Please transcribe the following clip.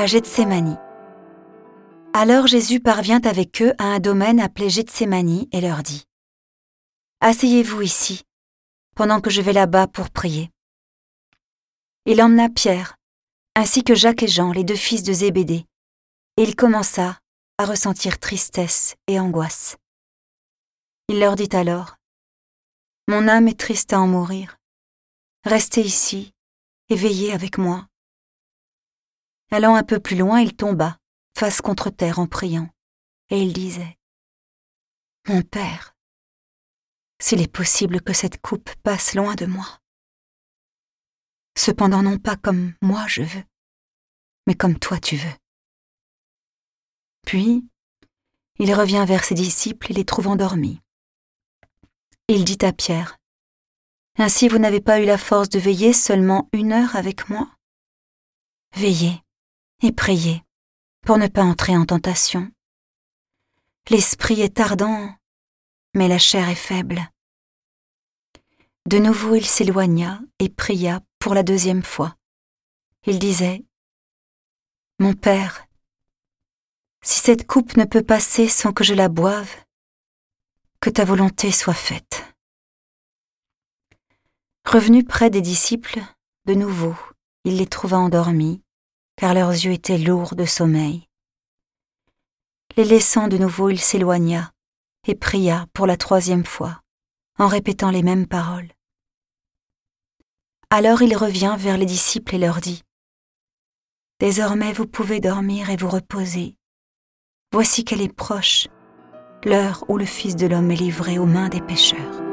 à Gethsémani. Alors Jésus parvient avec eux à un domaine appelé Gethsémani et leur dit Asseyez-vous ici, pendant que je vais là-bas pour prier. Il emmena Pierre, ainsi que Jacques et Jean, les deux fils de Zébédée, et il commença à ressentir tristesse et angoisse. Il leur dit alors Mon âme est triste à en mourir. Restez ici et veillez avec moi. Allant un peu plus loin, il tomba face contre terre en priant, et il disait Mon Père, s'il est possible que cette coupe passe loin de moi. Cependant non pas comme moi je veux, mais comme toi tu veux. Puis, il revient vers ses disciples et les trouve endormis. Il dit à Pierre, Ainsi vous n'avez pas eu la force de veiller seulement une heure avec moi? Veillez et priez pour ne pas entrer en tentation. L'esprit est ardent, mais la chair est faible. De nouveau il s'éloigna et pria pour la deuxième fois. Il disait, Mon Père, si cette coupe ne peut passer sans que je la boive, que ta volonté soit faite. Revenu près des disciples, de nouveau, il les trouva endormis, car leurs yeux étaient lourds de sommeil. Les laissant de nouveau, il s'éloigna et pria pour la troisième fois, en répétant les mêmes paroles. Alors il revient vers les disciples et leur dit, Désormais vous pouvez dormir et vous reposer. Voici qu'elle est proche, l'heure où le Fils de l'homme est livré aux mains des pécheurs.